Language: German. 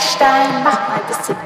Stein, mach mal ein bisschen